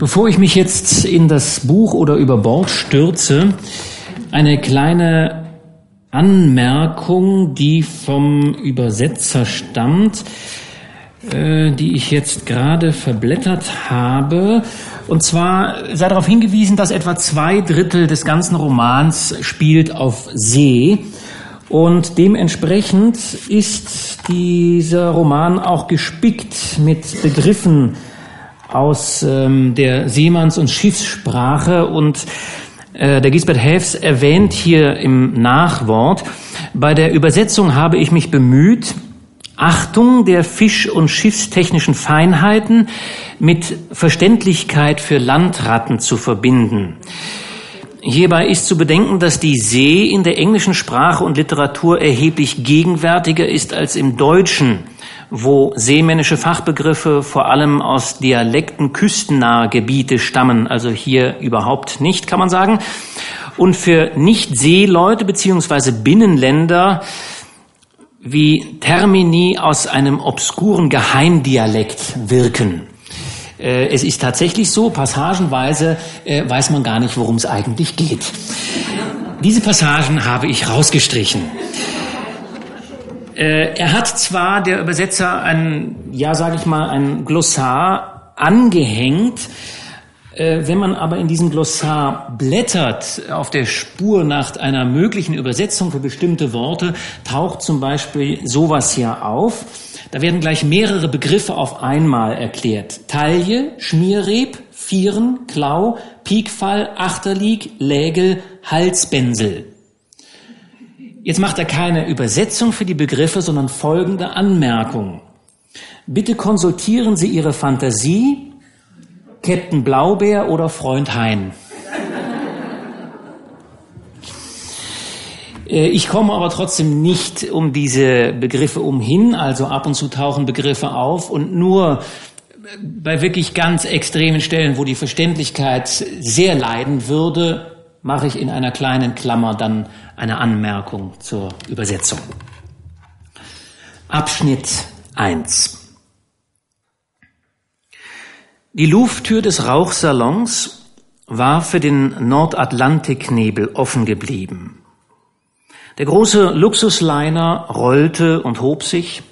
Bevor ich mich jetzt in das Buch oder über Bord stürze, eine kleine Anmerkung, die vom Übersetzer stammt, äh, die ich jetzt gerade verblättert habe. Und zwar sei darauf hingewiesen, dass etwa zwei Drittel des ganzen Romans spielt auf See. Und dementsprechend ist dieser Roman auch gespickt mit Begriffen aus ähm, der Seemanns- und Schiffssprache. Und äh, der Gisbert Häfs erwähnt hier im Nachwort, bei der Übersetzung habe ich mich bemüht, Achtung der Fisch- und Schiffstechnischen Feinheiten mit Verständlichkeit für Landratten zu verbinden. Hierbei ist zu bedenken, dass die See in der englischen Sprache und Literatur erheblich gegenwärtiger ist als im Deutschen, wo seemännische Fachbegriffe vor allem aus Dialekten küstennahe Gebiete stammen, also hier überhaupt nicht, kann man sagen. Und für Nicht-Seeleute beziehungsweise Binnenländer wie Termini aus einem obskuren Geheimdialekt wirken. Äh, es ist tatsächlich so, passagenweise äh, weiß man gar nicht, worum es eigentlich geht. Diese Passagen habe ich rausgestrichen. Äh, er hat zwar, der Übersetzer, ein, ja, sage ich mal, ein Glossar angehängt, äh, wenn man aber in diesem Glossar blättert auf der Spur nach einer möglichen Übersetzung für bestimmte Worte, taucht zum Beispiel sowas hier auf. Da werden gleich mehrere Begriffe auf einmal erklärt. Taille, Schmierreb, Vieren, Klau, Piekfall, Achterlieg, Lägel, Halsbänsel. Jetzt macht er keine Übersetzung für die Begriffe, sondern folgende Anmerkung. Bitte konsultieren Sie Ihre Fantasie Captain Blaubeer oder Freund Hein. Äh, ich komme aber trotzdem nicht um diese Begriffe umhin, also ab und zu tauchen Begriffe auf und nur bei wirklich ganz extremen Stellen, wo die Verständlichkeit sehr leiden würde, mache ich in einer kleinen Klammer dann eine Anmerkung zur Übersetzung. Abschnitt 1. Die Lufttür des Rauchsalons war für den Nordatlantiknebel offen geblieben. Der große Luxusliner rollte und hob sich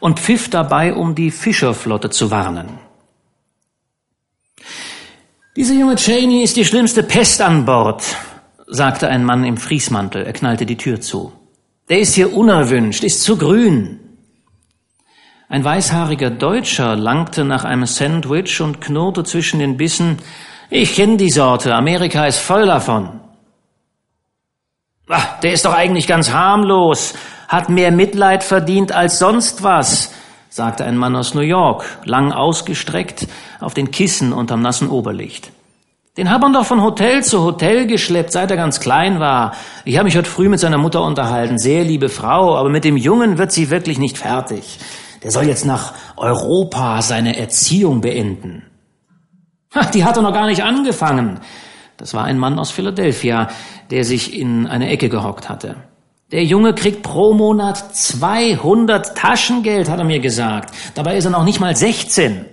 und pfiff dabei, um die Fischerflotte zu warnen. Dieser junge Cheney ist die schlimmste Pest an Bord, sagte ein Mann im Friesmantel. Er knallte die Tür zu. Der ist hier unerwünscht, ist zu grün. Ein weißhaariger Deutscher langte nach einem Sandwich und knurrte zwischen den Bissen, ich kenne die Sorte, Amerika ist voll davon. Ach, der ist doch eigentlich ganz harmlos, hat mehr Mitleid verdient als sonst was, sagte ein Mann aus New York, lang ausgestreckt auf den Kissen unterm nassen Oberlicht. Den hat man doch von Hotel zu Hotel geschleppt, seit er ganz klein war. Ich habe mich heute früh mit seiner Mutter unterhalten, sehr liebe Frau, aber mit dem Jungen wird sie wirklich nicht fertig. Der soll jetzt nach Europa seine Erziehung beenden. Ha, die hat er noch gar nicht angefangen. Das war ein Mann aus Philadelphia, der sich in eine Ecke gehockt hatte. Der Junge kriegt pro Monat 200 Taschengeld, hat er mir gesagt. Dabei ist er noch nicht mal 16.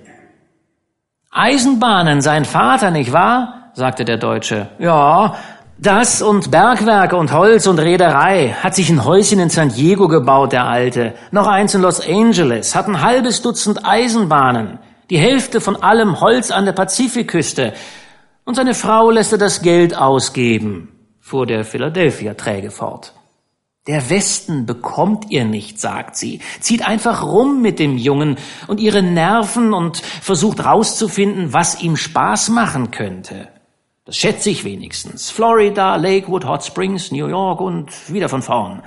Eisenbahnen, sein Vater, nicht wahr? sagte der Deutsche. Ja, das und Bergwerke und Holz und Reederei. Hat sich ein Häuschen in San Diego gebaut, der Alte. Noch eins in Los Angeles. Hat ein halbes Dutzend Eisenbahnen. Die Hälfte von allem Holz an der Pazifikküste. Und seine Frau lässt er das Geld ausgeben, fuhr der Philadelphia träge fort. Der Westen bekommt ihr nicht, sagt sie. Zieht einfach rum mit dem Jungen und ihre Nerven und versucht rauszufinden, was ihm Spaß machen könnte. Das schätze ich wenigstens. Florida, Lakewood, Hot Springs, New York und wieder von vorn.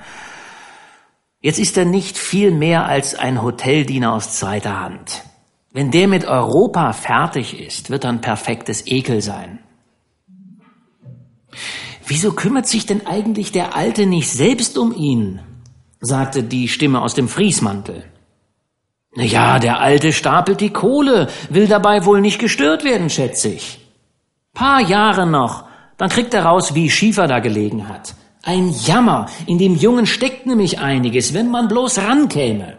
Jetzt ist er nicht viel mehr als ein Hoteldiener aus zweiter Hand. Wenn der mit Europa fertig ist, wird er ein perfektes Ekel sein. Wieso kümmert sich denn eigentlich der Alte nicht selbst um ihn? sagte die Stimme aus dem Friesmantel. Na ja, der Alte stapelt die Kohle, will dabei wohl nicht gestört werden, schätze ich. Paar Jahre noch, dann kriegt er raus, wie Schiefer da gelegen hat. Ein Jammer, in dem Jungen steckt nämlich einiges, wenn man bloß rankäme.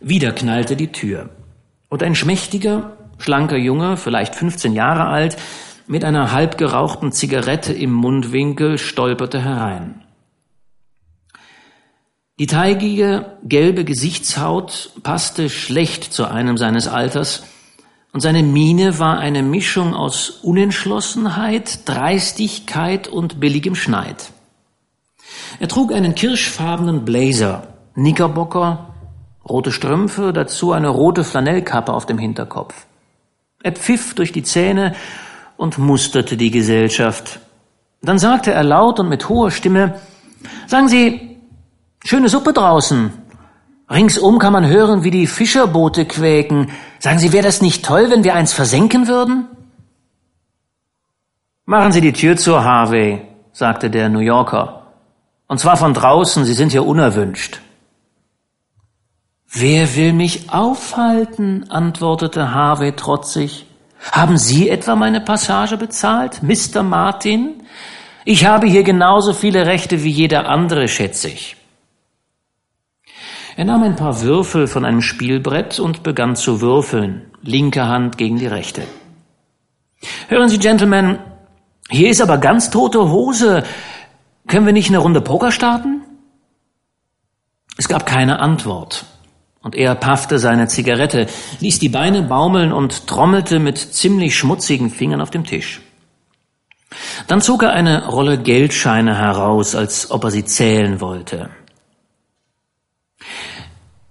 Wieder knallte die Tür, und ein schmächtiger, schlanker Junge, vielleicht 15 Jahre alt, mit einer halb gerauchten Zigarette im Mundwinkel stolperte herein. Die teigige, gelbe Gesichtshaut passte schlecht zu einem seines Alters, und seine Miene war eine Mischung aus Unentschlossenheit, Dreistigkeit und billigem Schneid. Er trug einen kirschfarbenen Blazer, Knickerbocker, rote Strümpfe, dazu eine rote Flanellkappe auf dem Hinterkopf. Er pfiff durch die Zähne und musterte die Gesellschaft. Dann sagte er laut und mit hoher Stimme, sagen Sie, schöne Suppe draußen. Ringsum kann man hören, wie die Fischerboote quäken. Sagen Sie, wäre das nicht toll, wenn wir eins versenken würden? Machen Sie die Tür zu, Harvey, sagte der New Yorker. Und zwar von draußen, Sie sind hier unerwünscht. Wer will mich aufhalten? antwortete Harvey trotzig. Haben Sie etwa meine Passage bezahlt, Mr. Martin? Ich habe hier genauso viele Rechte wie jeder andere, schätze ich. Er nahm ein paar Würfel von einem Spielbrett und begann zu würfeln, linke Hand gegen die rechte. Hören Sie, Gentlemen, hier ist aber ganz tote Hose. Können wir nicht eine Runde Poker starten? Es gab keine Antwort. Und er paffte seine Zigarette, ließ die Beine baumeln und trommelte mit ziemlich schmutzigen Fingern auf dem Tisch. Dann zog er eine Rolle Geldscheine heraus, als ob er sie zählen wollte.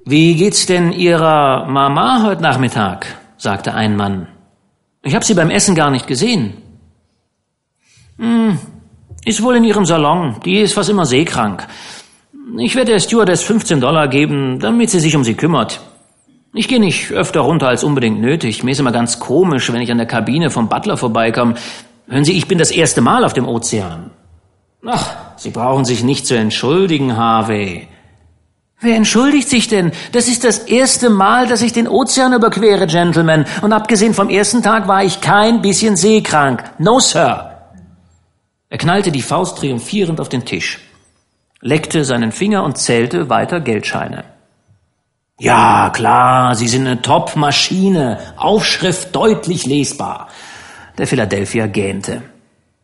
Wie geht's denn Ihrer Mama heute Nachmittag? sagte ein Mann. Ich habe sie beim Essen gar nicht gesehen. Hm, ist wohl in ihrem Salon. Die ist fast immer seekrank. Ich werde der Stewardess 15 Dollar geben, damit sie sich um sie kümmert. Ich gehe nicht öfter runter als unbedingt nötig. Mir ist immer ganz komisch, wenn ich an der Kabine vom Butler vorbeikomme. Hören Sie, ich bin das erste Mal auf dem Ozean. Ach, Sie brauchen sich nicht zu entschuldigen, Harvey. Wer entschuldigt sich denn? Das ist das erste Mal, dass ich den Ozean überquere, Gentlemen. Und abgesehen vom ersten Tag war ich kein bisschen seekrank. No, Sir. Er knallte die Faust triumphierend auf den Tisch leckte seinen Finger und zählte weiter Geldscheine. Ja, klar, Sie sind eine Top-Maschine, Aufschrift deutlich lesbar. Der Philadelphia gähnte.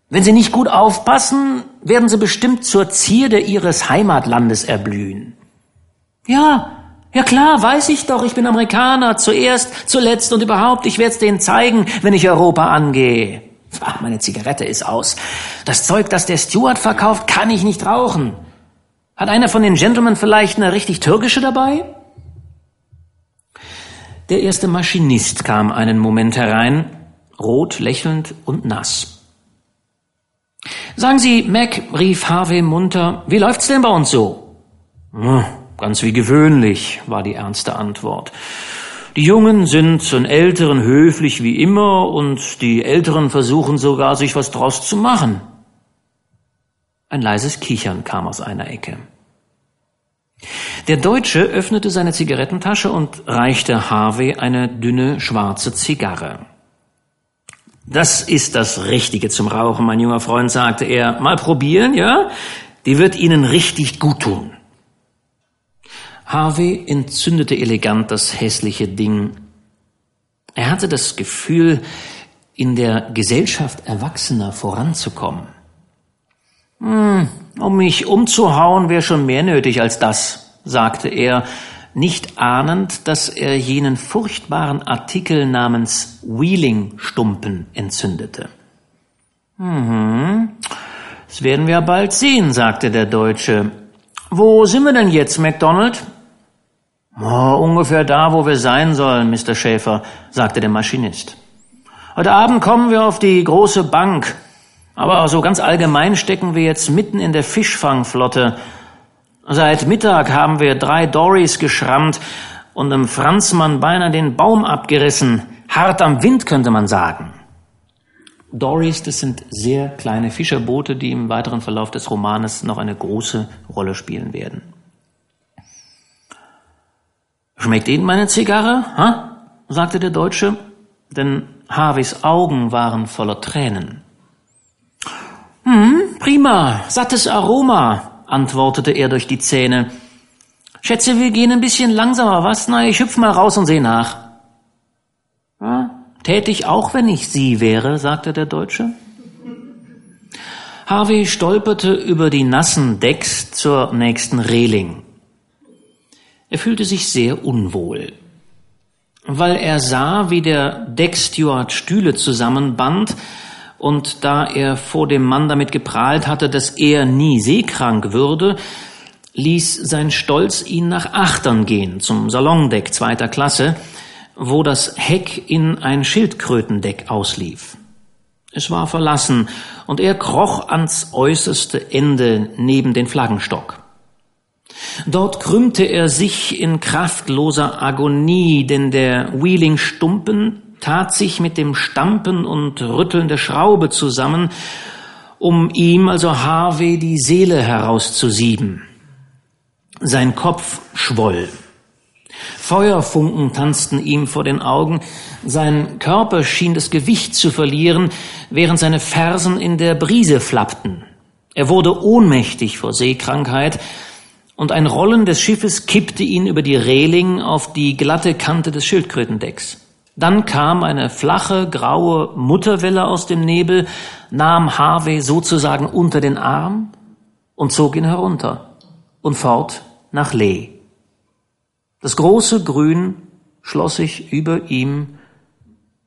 Wenn Sie nicht gut aufpassen, werden Sie bestimmt zur Zierde Ihres Heimatlandes erblühen. Ja, ja klar, weiß ich doch, ich bin Amerikaner, zuerst, zuletzt und überhaupt, ich werde es denen zeigen, wenn ich Europa angehe. Ach, meine Zigarette ist aus. Das Zeug, das der Steward verkauft, kann ich nicht rauchen. Hat einer von den Gentlemen vielleicht eine richtig türkische dabei? Der erste Maschinist kam einen Moment herein, rot, lächelnd und nass. Sagen Sie, Mac, rief Harvey munter, wie läuft's denn bei uns so? Hm, ganz wie gewöhnlich, war die ernste Antwort. Die Jungen sind zu den Älteren höflich wie immer und die Älteren versuchen sogar, sich was draus zu machen. Ein leises Kichern kam aus einer Ecke. Der Deutsche öffnete seine Zigarettentasche und reichte Harvey eine dünne schwarze Zigarre. Das ist das Richtige zum Rauchen, mein junger Freund, sagte er. Mal probieren, ja? Die wird Ihnen richtig gut tun. Harvey entzündete elegant das hässliche Ding. Er hatte das Gefühl, in der Gesellschaft Erwachsener voranzukommen. Hm, um mich umzuhauen wäre schon mehr nötig als das, sagte er, nicht ahnend, dass er jenen furchtbaren Artikel namens Wheeling-Stumpen entzündete. Mhm. Das werden wir bald sehen, sagte der Deutsche. Wo sind wir denn jetzt, MacDonald? Oh, ungefähr da, wo wir sein sollen, Mr. Schäfer, sagte der Maschinist. Heute Abend kommen wir auf die große Bank. Aber so ganz allgemein stecken wir jetzt mitten in der Fischfangflotte. Seit Mittag haben wir drei Dories geschrammt und dem Franzmann beinahe den Baum abgerissen. Hart am Wind, könnte man sagen. Dories, das sind sehr kleine Fischerboote, die im weiteren Verlauf des Romanes noch eine große Rolle spielen werden. Schmeckt Ihnen meine Zigarre? Ha? sagte der Deutsche, denn Harveys Augen waren voller Tränen. Hm, prima, sattes Aroma, antwortete er durch die Zähne. Schätze, wir gehen ein bisschen langsamer, was? Na, ich hüpf mal raus und seh nach. Ja, Tät ich auch, wenn ich Sie wäre, sagte der Deutsche. Harvey stolperte über die nassen Decks zur nächsten Reling. Er fühlte sich sehr unwohl, weil er sah, wie der Decksteward Stühle zusammenband, und da er vor dem Mann damit geprahlt hatte, dass er nie seekrank würde, ließ sein Stolz ihn nach Achtern gehen, zum Salondeck zweiter Klasse, wo das Heck in ein Schildkrötendeck auslief. Es war verlassen, und er kroch ans äußerste Ende neben den Flaggenstock. Dort krümmte er sich in kraftloser Agonie, denn der Wheeling-Stumpen tat sich mit dem Stampen und Rütteln der Schraube zusammen, um ihm, also Harvey, die Seele herauszusieben. Sein Kopf schwoll. Feuerfunken tanzten ihm vor den Augen, sein Körper schien das Gewicht zu verlieren, während seine Fersen in der Brise flappten. Er wurde ohnmächtig vor Seekrankheit, und ein Rollen des Schiffes kippte ihn über die Reling auf die glatte Kante des Schildkrötendecks. Dann kam eine flache, graue Mutterwelle aus dem Nebel, nahm Harvey sozusagen unter den Arm und zog ihn herunter und fort nach Lee. Das große Grün schloss sich über ihm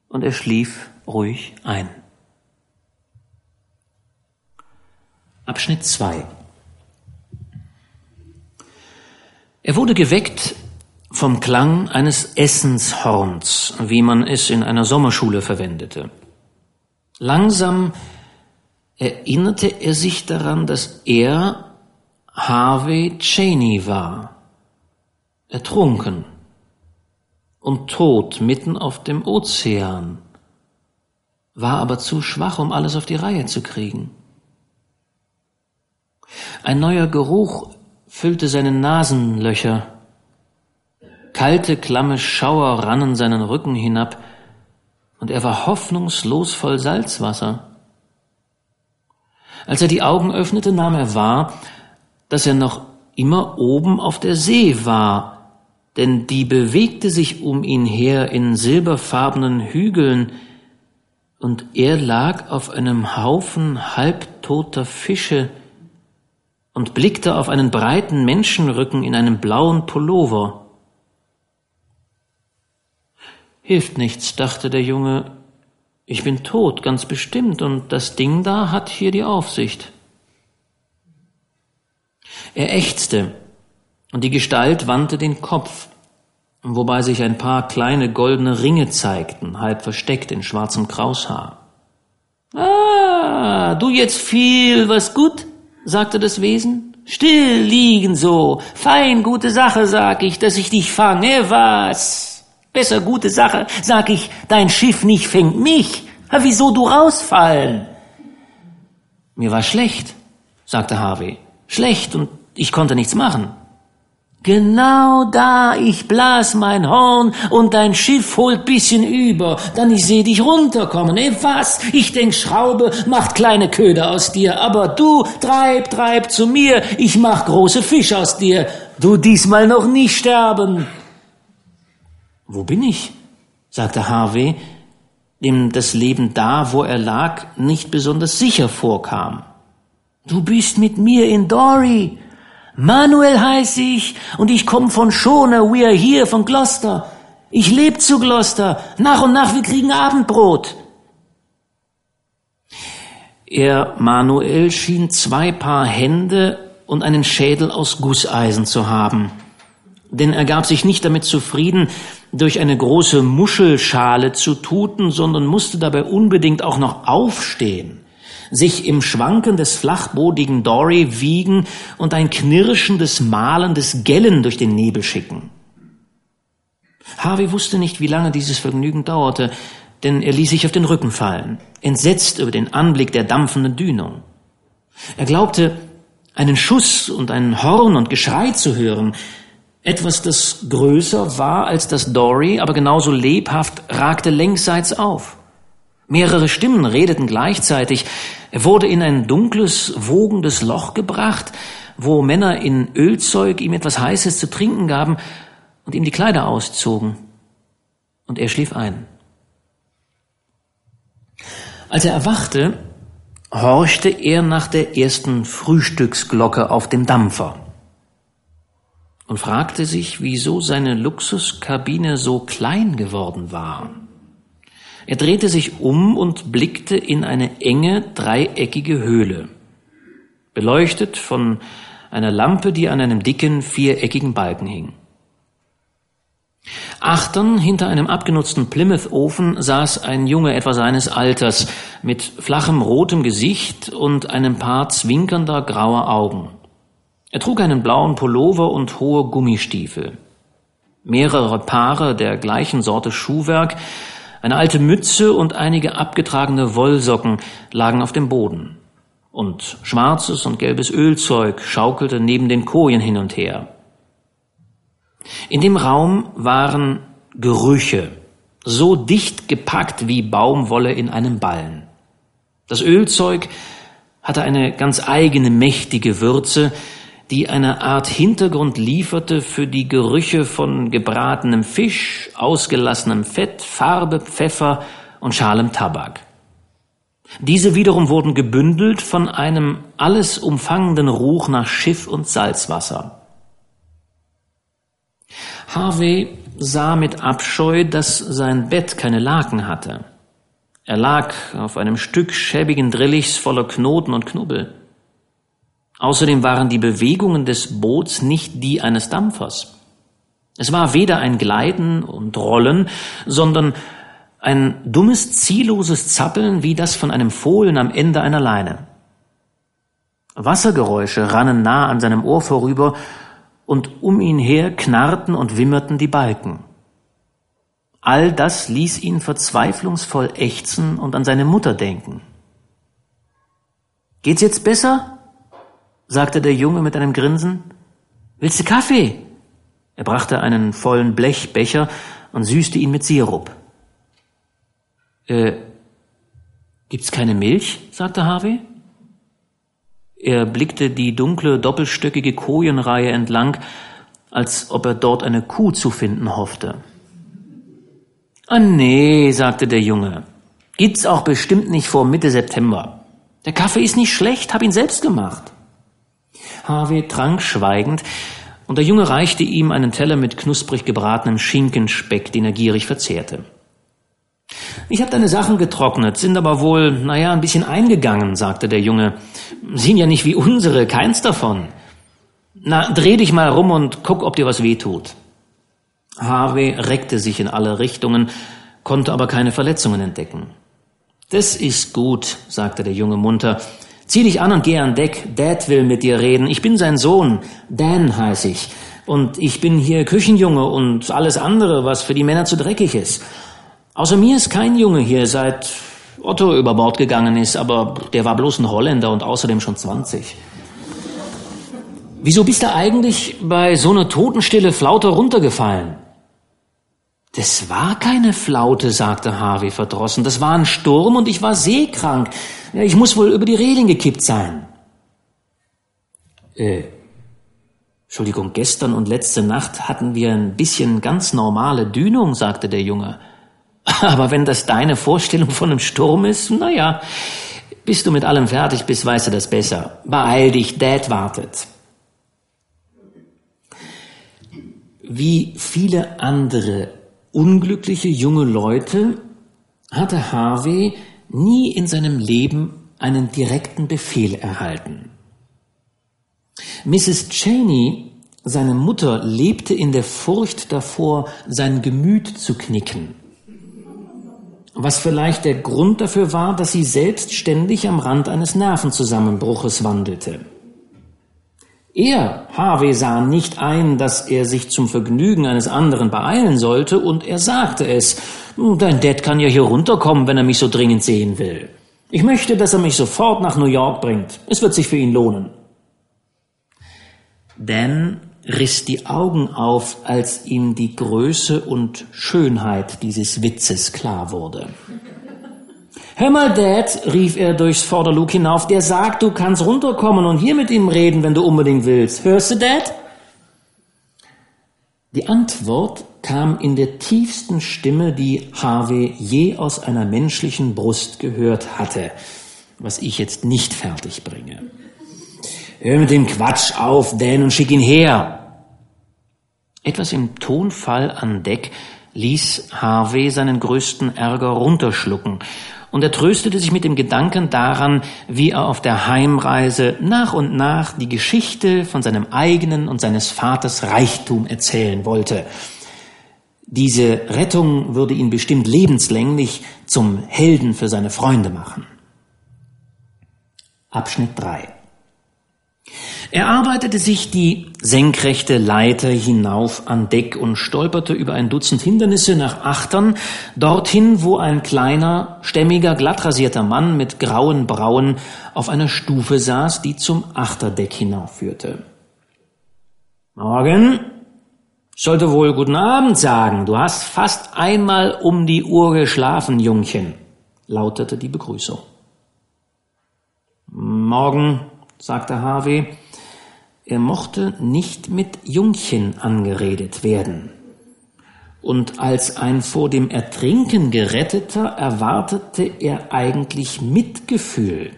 und er schlief ruhig ein. Abschnitt 2 Er wurde geweckt vom Klang eines Essenshorns, wie man es in einer Sommerschule verwendete. Langsam erinnerte er sich daran, dass er Harvey Cheney war ertrunken und tot mitten auf dem Ozean, war aber zu schwach, um alles auf die Reihe zu kriegen. Ein neuer Geruch füllte seine Nasenlöcher. Kalte, klamme Schauer rannen seinen Rücken hinab, und er war hoffnungslos voll Salzwasser. Als er die Augen öffnete, nahm er wahr, dass er noch immer oben auf der See war, denn die bewegte sich um ihn her in silberfarbenen Hügeln, und er lag auf einem Haufen halbtoter Fische und blickte auf einen breiten Menschenrücken in einem blauen Pullover. Hilft nichts, dachte der Junge, ich bin tot, ganz bestimmt, und das Ding da hat hier die Aufsicht. Er ächzte, und die Gestalt wandte den Kopf, wobei sich ein paar kleine goldene Ringe zeigten, halb versteckt in schwarzem Kraushaar. Ah, du jetzt viel was gut? sagte das Wesen. Still liegen so, fein gute Sache, sag ich, dass ich dich fange, was? Besser gute Sache, sag ich, dein Schiff nicht fängt mich. Wieso du rausfallen? Mir war schlecht, sagte Harvey. Schlecht und ich konnte nichts machen. Genau da, ich blas mein Horn und dein Schiff holt bisschen über, dann ich seh dich runterkommen. Eh was? Ich denk Schraube macht kleine Köder aus dir, aber du treib, treib zu mir, ich mach große Fisch aus dir. Du diesmal noch nicht sterben. Wo bin ich? sagte Harvey, dem das Leben da, wo er lag, nicht besonders sicher vorkam. Du bist mit mir in Dory, Manuel heiße ich und ich komme von Schoner, we are here, von Gloucester. Ich lebe zu Gloucester. Nach und nach, wir kriegen Abendbrot. Er, Manuel, schien zwei Paar Hände und einen Schädel aus Gusseisen zu haben. Denn er gab sich nicht damit zufrieden, durch eine große Muschelschale zu tuten, sondern musste dabei unbedingt auch noch aufstehen sich im Schwanken des flachbodigen Dory wiegen und ein knirschendes, malendes Gellen durch den Nebel schicken. Harvey wusste nicht, wie lange dieses Vergnügen dauerte, denn er ließ sich auf den Rücken fallen, entsetzt über den Anblick der dampfenden Dünung. Er glaubte, einen Schuss und ein Horn und Geschrei zu hören, etwas, das größer war als das Dory, aber genauso lebhaft ragte längsseits auf. Mehrere Stimmen redeten gleichzeitig. Er wurde in ein dunkles, wogendes Loch gebracht, wo Männer in Ölzeug ihm etwas Heißes zu trinken gaben und ihm die Kleider auszogen. Und er schlief ein. Als er erwachte, horchte er nach der ersten Frühstücksglocke auf dem Dampfer und fragte sich, wieso seine Luxuskabine so klein geworden war. Er drehte sich um und blickte in eine enge, dreieckige Höhle, beleuchtet von einer Lampe, die an einem dicken, viereckigen Balken hing. Achtern hinter einem abgenutzten Plymouth-Ofen saß ein Junge etwa seines Alters mit flachem rotem Gesicht und einem Paar zwinkernder grauer Augen. Er trug einen blauen Pullover und hohe Gummistiefel. Mehrere Paare der gleichen Sorte Schuhwerk, eine alte Mütze und einige abgetragene Wollsocken lagen auf dem Boden. Und schwarzes und gelbes Ölzeug schaukelte neben den Kojen hin und her. In dem Raum waren Gerüche, so dicht gepackt wie Baumwolle in einem Ballen. Das Ölzeug hatte eine ganz eigene mächtige Würze, die eine Art Hintergrund lieferte für die Gerüche von gebratenem Fisch, ausgelassenem Fett, Farbe, Pfeffer und schalem Tabak. Diese wiederum wurden gebündelt von einem alles umfangenden Ruch nach Schiff und Salzwasser. Harvey sah mit Abscheu, dass sein Bett keine Laken hatte. Er lag auf einem Stück schäbigen Drillichs voller Knoten und Knubbel. Außerdem waren die Bewegungen des Boots nicht die eines Dampfers. Es war weder ein Gleiten und Rollen, sondern ein dummes, zielloses Zappeln wie das von einem Fohlen am Ende einer Leine. Wassergeräusche rannen nah an seinem Ohr vorüber und um ihn her knarrten und wimmerten die Balken. All das ließ ihn verzweiflungsvoll ächzen und an seine Mutter denken. Geht's jetzt besser? Sagte der Junge mit einem Grinsen. Willst du Kaffee? Er brachte einen vollen Blechbecher und süßte ihn mit Sirup. Äh, gibt's keine Milch? sagte Harvey. Er blickte die dunkle, doppelstöckige Kojenreihe entlang, als ob er dort eine Kuh zu finden hoffte. Ah nee, sagte der Junge. Gibt's auch bestimmt nicht vor Mitte September. Der Kaffee ist nicht schlecht, hab ihn selbst gemacht. Harvey trank schweigend, und der Junge reichte ihm einen Teller mit knusprig gebratenem Schinkenspeck, den er gierig verzehrte. Ich habe deine Sachen getrocknet, sind aber wohl, naja, ein bisschen eingegangen, sagte der Junge. Sind ja nicht wie unsere, keins davon. Na, dreh dich mal rum und guck, ob dir was weh tut. Harvey reckte sich in alle Richtungen, konnte aber keine Verletzungen entdecken. Das ist gut, sagte der Junge munter. Zieh dich an und geh an Deck. Dad will mit dir reden. Ich bin sein Sohn. Dan heiß ich. Und ich bin hier Küchenjunge und alles andere, was für die Männer zu dreckig ist. Außer mir ist kein Junge hier, seit Otto über Bord gegangen ist, aber der war bloß ein Holländer und außerdem schon 20. Wieso bist du eigentlich bei so einer Totenstille Flaute runtergefallen? Das war keine Flaute, sagte Harvey verdrossen. Das war ein Sturm und ich war seekrank. Ich muss wohl über die Reling gekippt sein. Äh, Entschuldigung, gestern und letzte Nacht hatten wir ein bisschen ganz normale Dünung, sagte der Junge. Aber wenn das deine Vorstellung von einem Sturm ist, naja, bis du mit allem fertig bist, weißt du das besser. Beeil dich, Dad wartet. Wie viele andere unglückliche junge Leute hatte Harvey nie in seinem Leben einen direkten Befehl erhalten. Mrs. Cheney, seine Mutter, lebte in der Furcht davor, sein Gemüt zu knicken was vielleicht der Grund dafür war, dass sie selbst ständig am Rand eines Nervenzusammenbruches wandelte. Er, Harvey, sah nicht ein, dass er sich zum Vergnügen eines anderen beeilen sollte, und er sagte es. Dein Dad kann ja hier runterkommen, wenn er mich so dringend sehen will. Ich möchte, dass er mich sofort nach New York bringt. Es wird sich für ihn lohnen. Dan riss die Augen auf, als ihm die Größe und Schönheit dieses Witzes klar wurde. Hör mal, Dad, rief er durchs Vorderlug hinauf, der sagt, du kannst runterkommen und hier mit ihm reden, wenn du unbedingt willst. Hörst du, Dad? Die Antwort kam in der tiefsten Stimme, die Harvey je aus einer menschlichen Brust gehört hatte, was ich jetzt nicht fertig bringe. Hör mit dem Quatsch auf, Dan, und schick ihn her. Etwas im Tonfall an Deck ließ Harvey seinen größten Ärger runterschlucken, und er tröstete sich mit dem Gedanken daran, wie er auf der Heimreise nach und nach die Geschichte von seinem eigenen und seines Vaters Reichtum erzählen wollte. Diese Rettung würde ihn bestimmt lebenslänglich zum Helden für seine Freunde machen. Abschnitt 3 er arbeitete sich die senkrechte Leiter hinauf an Deck und stolperte über ein Dutzend Hindernisse nach Achtern, dorthin, wo ein kleiner, stämmiger, glattrasierter Mann mit grauen Brauen auf einer Stufe saß, die zum Achterdeck hinaufführte. Morgen, sollte wohl guten Abend sagen. Du hast fast einmal um die Uhr geschlafen, Jungchen, lautete die Begrüßung. Morgen, sagte Harvey, er mochte nicht mit Jungchen angeredet werden. Und als ein vor dem Ertrinken geretteter erwartete er eigentlich Mitgefühl.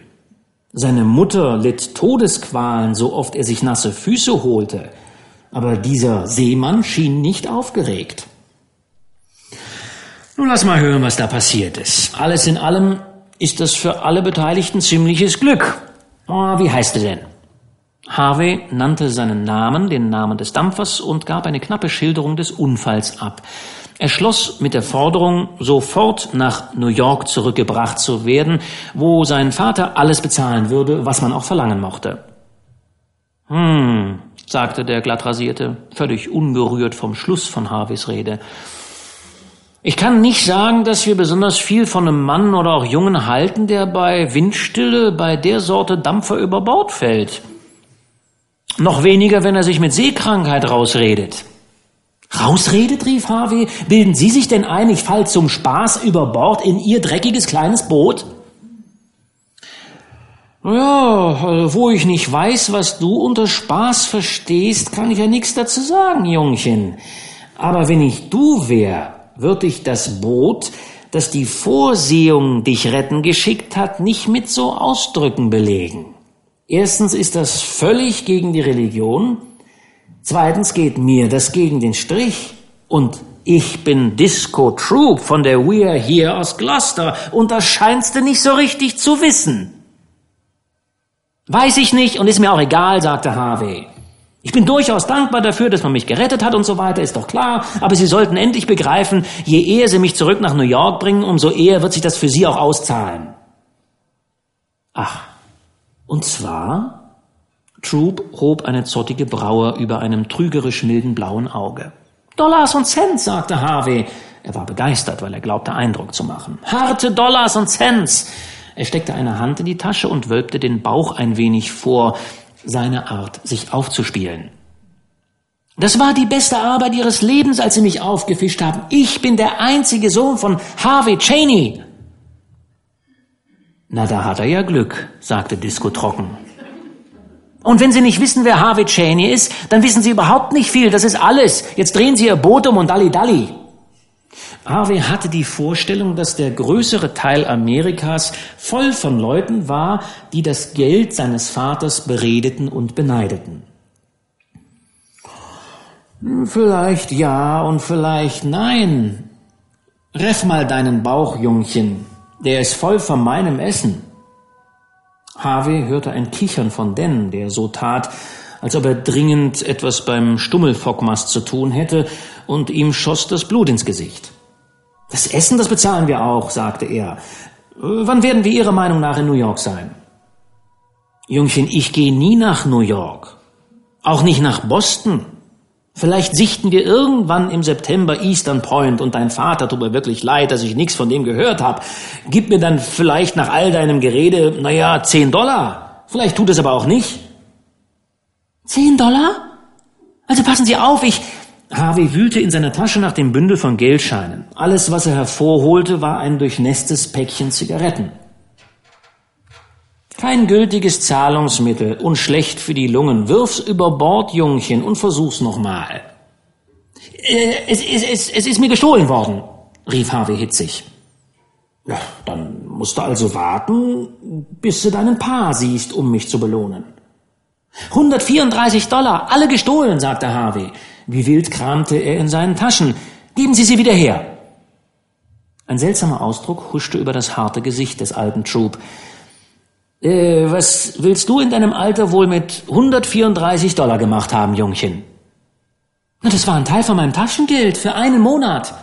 Seine Mutter litt Todesqualen, so oft er sich nasse Füße holte, aber dieser Seemann schien nicht aufgeregt. Nun lass mal hören, was da passiert ist. Alles in allem ist das für alle Beteiligten ziemliches Glück. Oh, wie heißt du denn? Harvey nannte seinen Namen, den Namen des Dampfers und gab eine knappe Schilderung des Unfalls ab. Er schloss mit der Forderung, sofort nach New York zurückgebracht zu werden, wo sein Vater alles bezahlen würde, was man auch verlangen mochte. Hm, sagte der Glattrasierte, völlig ungerührt vom Schluss von Harveys Rede. Ich kann nicht sagen, dass wir besonders viel von einem Mann oder auch Jungen halten, der bei Windstille bei der Sorte Dampfer über Bord fällt. Noch weniger, wenn er sich mit Seekrankheit rausredet. Rausredet, rief Harvey. Bilden Sie sich denn ein, ich fall zum Spaß über Bord in Ihr dreckiges kleines Boot? Ja, wo ich nicht weiß, was du unter Spaß verstehst, kann ich ja nichts dazu sagen, Jungchen. Aber wenn ich du wär, würde ich das Boot, das die Vorsehung dich retten geschickt hat, nicht mit so Ausdrücken belegen. Erstens ist das völlig gegen die Religion. Zweitens geht mir das gegen den Strich. Und ich bin Disco Troop von der We're Here aus Gloucester und das scheinst du nicht so richtig zu wissen. Weiß ich nicht und ist mir auch egal, sagte Harvey. Ich bin durchaus dankbar dafür, dass man mich gerettet hat und so weiter, ist doch klar. Aber Sie sollten endlich begreifen, je eher Sie mich zurück nach New York bringen, umso eher wird sich das für Sie auch auszahlen. Ach, und zwar, Troop hob eine zottige Braue über einem trügerisch milden blauen Auge. Dollars und Cents, sagte Harvey. Er war begeistert, weil er glaubte, Eindruck zu machen. Harte Dollars und Cents. Er steckte eine Hand in die Tasche und wölbte den Bauch ein wenig vor, seine Art, sich aufzuspielen. Das war die beste Arbeit ihres Lebens, als sie mich aufgefischt haben. Ich bin der einzige Sohn von Harvey Cheney. Na, da hat er ja Glück, sagte Disco trocken. Und wenn Sie nicht wissen, wer Harvey Cheney ist, dann wissen Sie überhaupt nicht viel. Das ist alles. Jetzt drehen Sie Ihr Boot um und dalli dalli. Harvey hatte die Vorstellung, dass der größere Teil Amerikas voll von Leuten war, die das Geld seines Vaters beredeten und beneideten. Vielleicht ja und vielleicht nein. Reff mal deinen Bauch, Jungchen. Der ist voll von meinem Essen. Harvey hörte ein Kichern von Den, der so tat, als ob er dringend etwas beim Stummelfockmast zu tun hätte, und ihm schoss das Blut ins Gesicht. Das Essen, das bezahlen wir auch, sagte er. Wann werden wir Ihrer Meinung nach in New York sein? Jungchen, ich gehe nie nach New York. Auch nicht nach Boston. Vielleicht sichten wir irgendwann im September Eastern Point und dein Vater tut mir wirklich leid, dass ich nichts von dem gehört habe. Gib mir dann vielleicht nach all deinem Gerede, naja, zehn Dollar. Vielleicht tut es aber auch nicht. Zehn Dollar? Also passen Sie auf, ich... Harvey wühlte in seiner Tasche nach dem Bündel von Geldscheinen. Alles, was er hervorholte, war ein durchnässtes Päckchen Zigaretten. Kein gültiges Zahlungsmittel und schlecht für die Lungen. Wirf's über Bord, Jungchen, und versuch's nochmal. Äh, es, es, es, es ist mir gestohlen worden, rief Harvey hitzig. Ja, dann musst du also warten, bis du deinen Paar siehst, um mich zu belohnen. 134 Dollar, alle gestohlen, sagte Harvey. Wie wild kramte er in seinen Taschen. Geben Sie sie wieder her. Ein seltsamer Ausdruck huschte über das harte Gesicht des alten Troop. Äh, was willst du in deinem Alter wohl mit 134 Dollar gemacht haben, Jungchen? Na, das war ein Teil von meinem Taschengeld für einen Monat.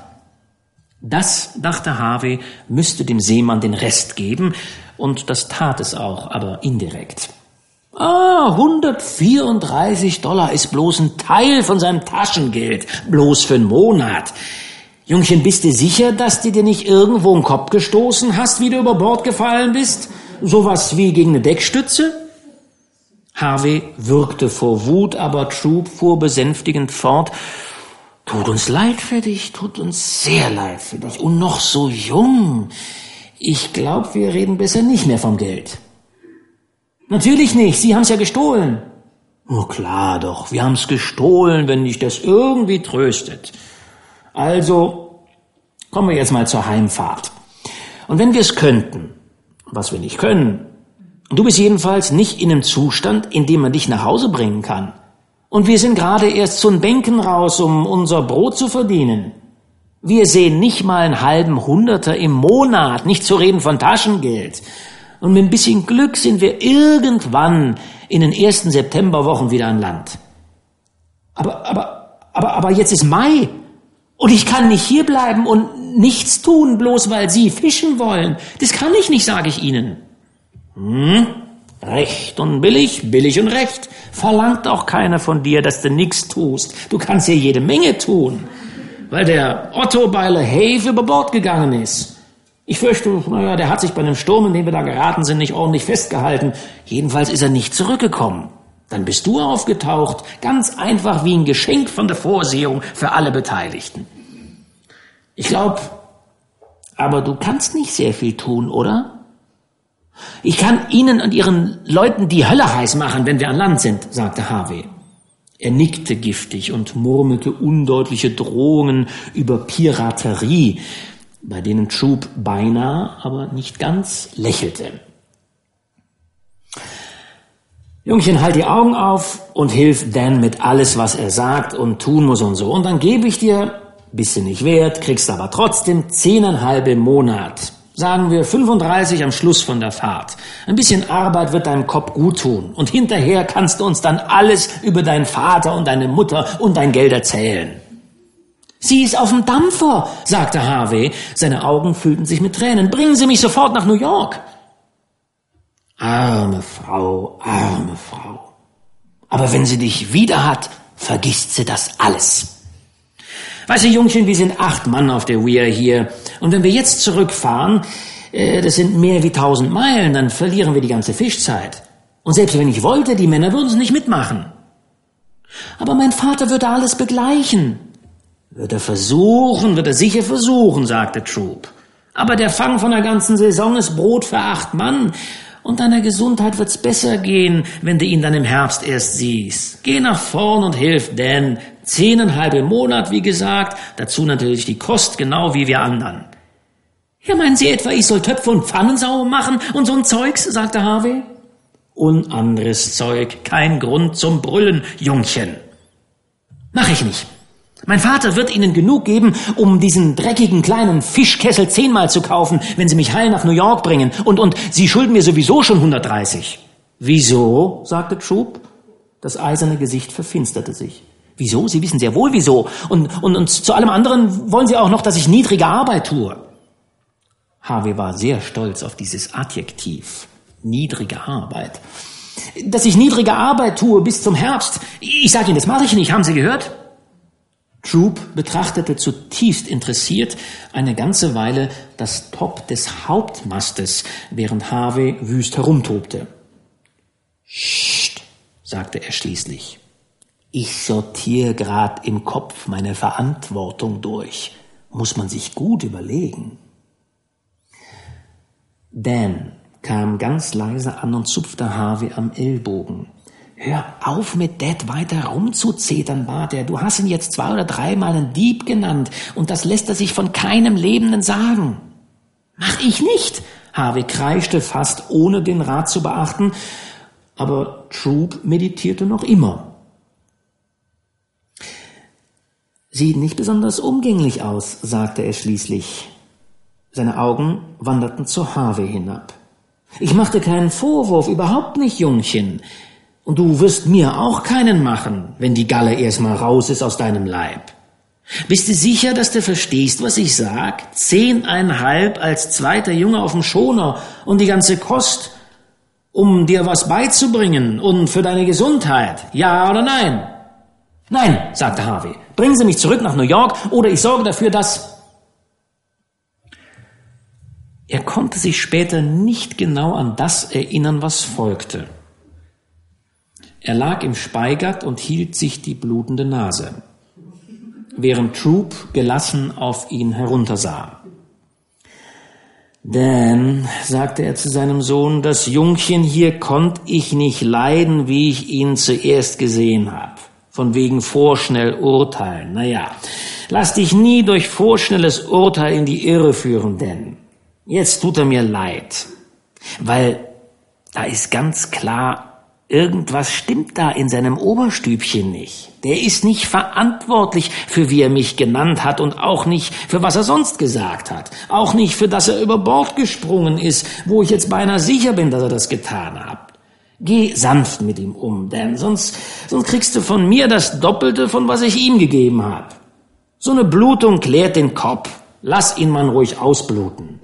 Das, dachte Harvey, müsste dem Seemann den Rest geben, und das tat es auch, aber indirekt. Ah, 134 Dollar ist bloß ein Teil von seinem Taschengeld, bloß für einen Monat. Jungchen, bist du sicher, dass du dir nicht irgendwo einen Kopf gestoßen hast, wie du über Bord gefallen bist? Sowas wie gegen eine Deckstütze? Harvey würgte vor Wut, aber Troop fuhr besänftigend fort. Tut uns leid für dich, tut uns sehr leid für dich. Und noch so jung. Ich glaube, wir reden besser nicht mehr vom Geld. Natürlich nicht, Sie haben es ja gestohlen. Oh klar doch, wir haben es gestohlen, wenn dich das irgendwie tröstet. Also kommen wir jetzt mal zur Heimfahrt. Und wenn wir es könnten, was wir nicht können, du bist jedenfalls nicht in einem Zustand, in dem man dich nach Hause bringen kann. Und wir sind gerade erst zu den Bänken raus, um unser Brot zu verdienen. Wir sehen nicht mal einen halben Hunderter im Monat, nicht zu reden von Taschengeld. Und mit ein bisschen Glück sind wir irgendwann in den ersten Septemberwochen wieder an Land. Aber, aber, aber, aber jetzt ist Mai. Und ich kann nicht hierbleiben und nichts tun, bloß weil Sie fischen wollen. Das kann ich nicht, sage ich Ihnen. Hm? Recht und billig, billig und recht. Verlangt auch keiner von dir, dass du nichts tust. Du kannst ja jede Menge tun. Weil der Otto bei Le Have über Bord gegangen ist. Ich fürchte, naja, der hat sich bei dem Sturm, in dem wir da geraten sind, nicht ordentlich festgehalten. Jedenfalls ist er nicht zurückgekommen. Dann bist du aufgetaucht, ganz einfach wie ein Geschenk von der Vorsehung für alle Beteiligten. Ich glaube, aber du kannst nicht sehr viel tun, oder? Ich kann Ihnen und Ihren Leuten die Hölle heiß machen, wenn wir an Land sind, sagte Harvey. Er nickte giftig und murmelte undeutliche Drohungen über Piraterie, bei denen Troop beinahe, aber nicht ganz lächelte. Jungchen, halt die Augen auf und hilf Dan mit alles, was er sagt und tun muss und so. Und dann gebe ich dir, bist du nicht wert, kriegst aber trotzdem zehneinhalb im Monat. Sagen wir 35 am Schluss von der Fahrt. Ein bisschen Arbeit wird deinem Kopf gut tun. Und hinterher kannst du uns dann alles über deinen Vater und deine Mutter und dein Geld erzählen. Sie ist auf dem Dampfer, sagte Harvey. Seine Augen füllten sich mit Tränen. Bringen Sie mich sofort nach New York. Arme Frau, arme Frau. Aber wenn sie dich wieder hat, vergisst sie das alles. Weißt du, Jungchen, wir sind acht Mann auf der Weir hier. Und wenn wir jetzt zurückfahren, äh, das sind mehr wie tausend Meilen, dann verlieren wir die ganze Fischzeit. Und selbst wenn ich wollte, die Männer würden es nicht mitmachen. Aber mein Vater würde alles begleichen. Wird er versuchen, wird er sicher versuchen, sagte Troop. Aber der Fang von der ganzen Saison ist Brot für acht Mann. Und deiner Gesundheit wird's besser gehen, wenn du ihn dann im Herbst erst siehst. Geh nach vorn und hilf Dan. Zehneinhalb im Monat, wie gesagt. Dazu natürlich die Kost, genau wie wir anderen. Ja, meinen Sie etwa, ich soll Töpfe und Pfannen sauber machen und so ein Zeugs, sagte Harvey. Und anderes Zeug. Kein Grund zum Brüllen, Jungchen. Mach ich nicht. Mein Vater wird Ihnen genug geben, um diesen dreckigen kleinen Fischkessel zehnmal zu kaufen, wenn Sie mich heil nach New York bringen. Und, und Sie schulden mir sowieso schon 130. Wieso? sagte Troop. Das eiserne Gesicht verfinsterte sich. Wieso? Sie wissen sehr wohl wieso. Und, und, und zu allem anderen wollen Sie auch noch, dass ich niedrige Arbeit tue. Harvey war sehr stolz auf dieses Adjektiv. Niedrige Arbeit. Dass ich niedrige Arbeit tue bis zum Herbst. Ich sage Ihnen, das mache ich nicht. Haben Sie gehört? Troop betrachtete zutiefst interessiert eine ganze Weile das Top des Hauptmastes, während Harvey wüst herumtobte. Psst, sagte er schließlich. Ich sortiere grad im Kopf meine Verantwortung durch. Muss man sich gut überlegen. Dan kam ganz leise an und zupfte Harvey am Ellbogen. Hör auf mit Dad weiter rumzuzetern, bat er. Du hast ihn jetzt zwei oder dreimal einen Dieb genannt und das lässt er sich von keinem Lebenden sagen. Mach ich nicht, Harvey kreischte fast ohne den Rat zu beachten, aber Troop meditierte noch immer. Sieht nicht besonders umgänglich aus, sagte er schließlich. Seine Augen wanderten zu Harvey hinab. Ich machte keinen Vorwurf, überhaupt nicht, Jungchen. Und du wirst mir auch keinen machen, wenn die Galle erstmal raus ist aus deinem Leib. Bist du sicher, dass du verstehst, was ich sag? Zehneinhalb als zweiter Junge auf dem Schoner und die ganze Kost, um dir was beizubringen und für deine Gesundheit. Ja oder nein? Nein, sagte Harvey. Bringen Sie mich zurück nach New York oder ich sorge dafür, dass... Er konnte sich später nicht genau an das erinnern, was folgte. Er lag im Speigat und hielt sich die blutende Nase, während Troop gelassen auf ihn heruntersah. Dan, sagte er zu seinem Sohn, das Jungchen hier konnt ich nicht leiden, wie ich ihn zuerst gesehen habe. Von wegen vorschnell urteilen. Naja, lass dich nie durch vorschnelles Urteil in die Irre führen, denn jetzt tut er mir leid, weil da ist ganz klar Irgendwas stimmt da in seinem Oberstübchen nicht. Der ist nicht verantwortlich für wie er mich genannt hat und auch nicht für was er sonst gesagt hat. Auch nicht für dass er über Bord gesprungen ist, wo ich jetzt beinahe sicher bin, dass er das getan hat. Geh sanft mit ihm um, denn sonst, sonst kriegst du von mir das Doppelte von was ich ihm gegeben habe. So eine Blutung klärt den Kopf. Lass ihn man ruhig ausbluten.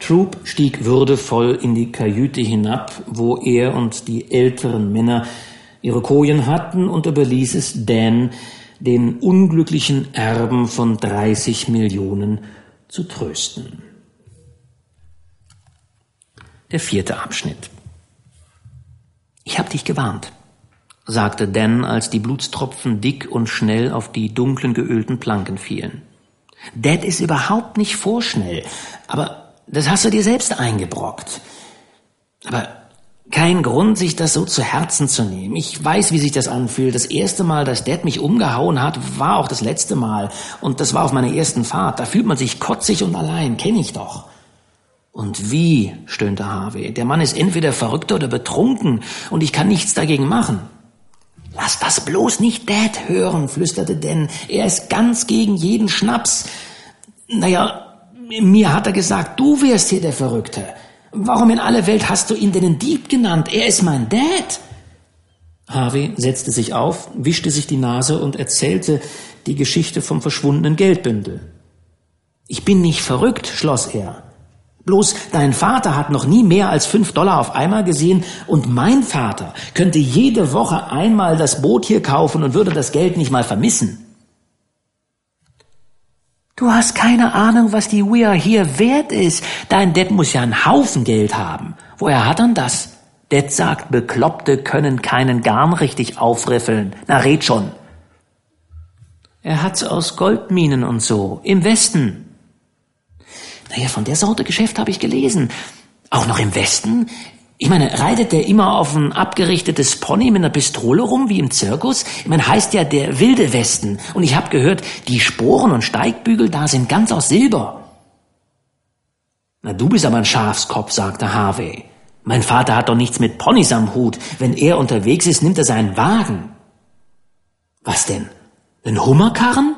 Troop stieg würdevoll in die Kajüte hinab, wo er und die älteren Männer ihre Kojen hatten und überließ es Dan, den unglücklichen Erben von 30 Millionen zu trösten. Der vierte Abschnitt. Ich hab dich gewarnt, sagte Dan, als die Blutstropfen dick und schnell auf die dunklen geölten Planken fielen. Dad ist überhaupt nicht vorschnell, aber das hast du dir selbst eingebrockt. Aber kein Grund, sich das so zu Herzen zu nehmen. Ich weiß, wie sich das anfühlt. Das erste Mal, dass Dad mich umgehauen hat, war auch das letzte Mal. Und das war auf meiner ersten Fahrt. Da fühlt man sich kotzig und allein. Kenn ich doch. Und wie, stöhnte Harvey. Der Mann ist entweder verrückt oder betrunken und ich kann nichts dagegen machen. Lass das bloß nicht Dad hören, flüsterte Dan. Er ist ganz gegen jeden Schnaps. Naja, mir hat er gesagt, du wärst hier der Verrückte. Warum in aller Welt hast du ihn denn einen Dieb genannt? Er ist mein Dad. Harvey setzte sich auf, wischte sich die Nase und erzählte die Geschichte vom verschwundenen Geldbündel. Ich bin nicht verrückt, schloss er. Bloß dein Vater hat noch nie mehr als fünf Dollar auf einmal gesehen und mein Vater könnte jede Woche einmal das Boot hier kaufen und würde das Geld nicht mal vermissen. Du hast keine Ahnung, was die We Are Here wert ist. Dein Dad muss ja einen Haufen Geld haben. Woher hat er das? Dad sagt, Bekloppte können keinen Garn richtig aufriffeln. Na, red schon. Er hat's aus Goldminen und so. Im Westen. Naja, von der Sorte Geschäft habe ich gelesen. Auch noch im Westen? Ich meine, reitet der immer auf ein abgerichtetes Pony mit einer Pistole rum, wie im Zirkus? Ich meine, heißt ja der wilde Westen. Und ich habe gehört, die Sporen und Steigbügel da sind ganz aus Silber. Na, du bist aber ein Schafskopf, sagte Harvey. Mein Vater hat doch nichts mit Ponys am Hut. Wenn er unterwegs ist, nimmt er seinen Wagen. Was denn? Den Hummerkarren?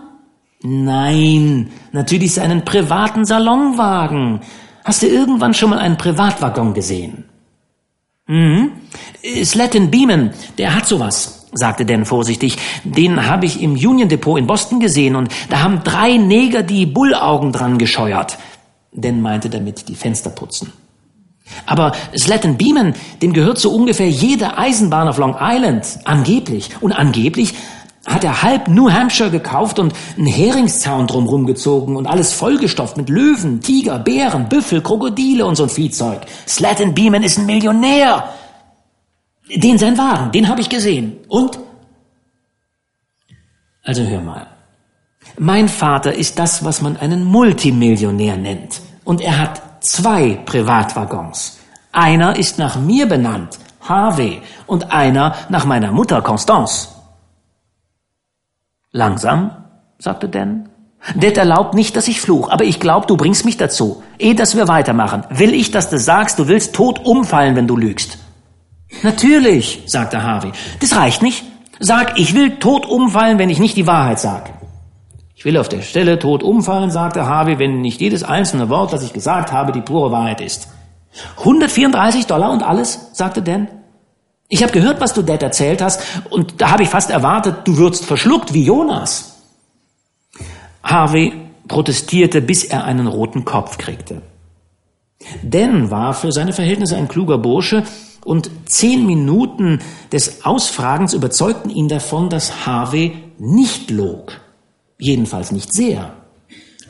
Nein, natürlich seinen privaten Salonwagen. Hast du irgendwann schon mal einen Privatwaggon gesehen? Mhm. Slatton Beeman, der hat sowas, sagte Dan vorsichtig. Den habe ich im Union Depot in Boston gesehen und da haben drei Neger die Bullaugen dran gescheuert. Dan meinte damit die Fenster putzen. Aber Slatton Beeman, dem gehört so ungefähr jede Eisenbahn auf Long Island, angeblich. Und angeblich hat er halb New Hampshire gekauft und einen Heringszaun drumherum gezogen und alles vollgestopft mit Löwen, Tiger, Bären, Büffel, Krokodile und so ein Viehzeug. Slatton Beeman ist ein Millionär. Den sein Wagen, den habe ich gesehen. Und? Also hör mal. Mein Vater ist das, was man einen Multimillionär nennt. Und er hat zwei Privatwaggons. Einer ist nach mir benannt Harvey, und einer nach meiner Mutter Constance. Langsam, sagte Dan. Det erlaubt nicht, dass ich fluch, aber ich glaub, du bringst mich dazu. Ehe, dass wir weitermachen, will ich, dass du sagst, du willst tot umfallen, wenn du lügst. Natürlich, sagte Harvey. Das reicht nicht. Sag, ich will tot umfallen, wenn ich nicht die Wahrheit sag. Ich will auf der Stelle tot umfallen, sagte Harvey, wenn nicht jedes einzelne Wort, das ich gesagt habe, die pure Wahrheit ist. 134 Dollar und alles, sagte Dan. Ich habe gehört, was du Dad erzählt hast, und da habe ich fast erwartet, du würdest verschluckt wie Jonas. Harvey protestierte, bis er einen roten Kopf kriegte. Dan war für seine Verhältnisse ein kluger Bursche, und zehn Minuten des Ausfragens überzeugten ihn davon, dass Harvey nicht log. Jedenfalls nicht sehr.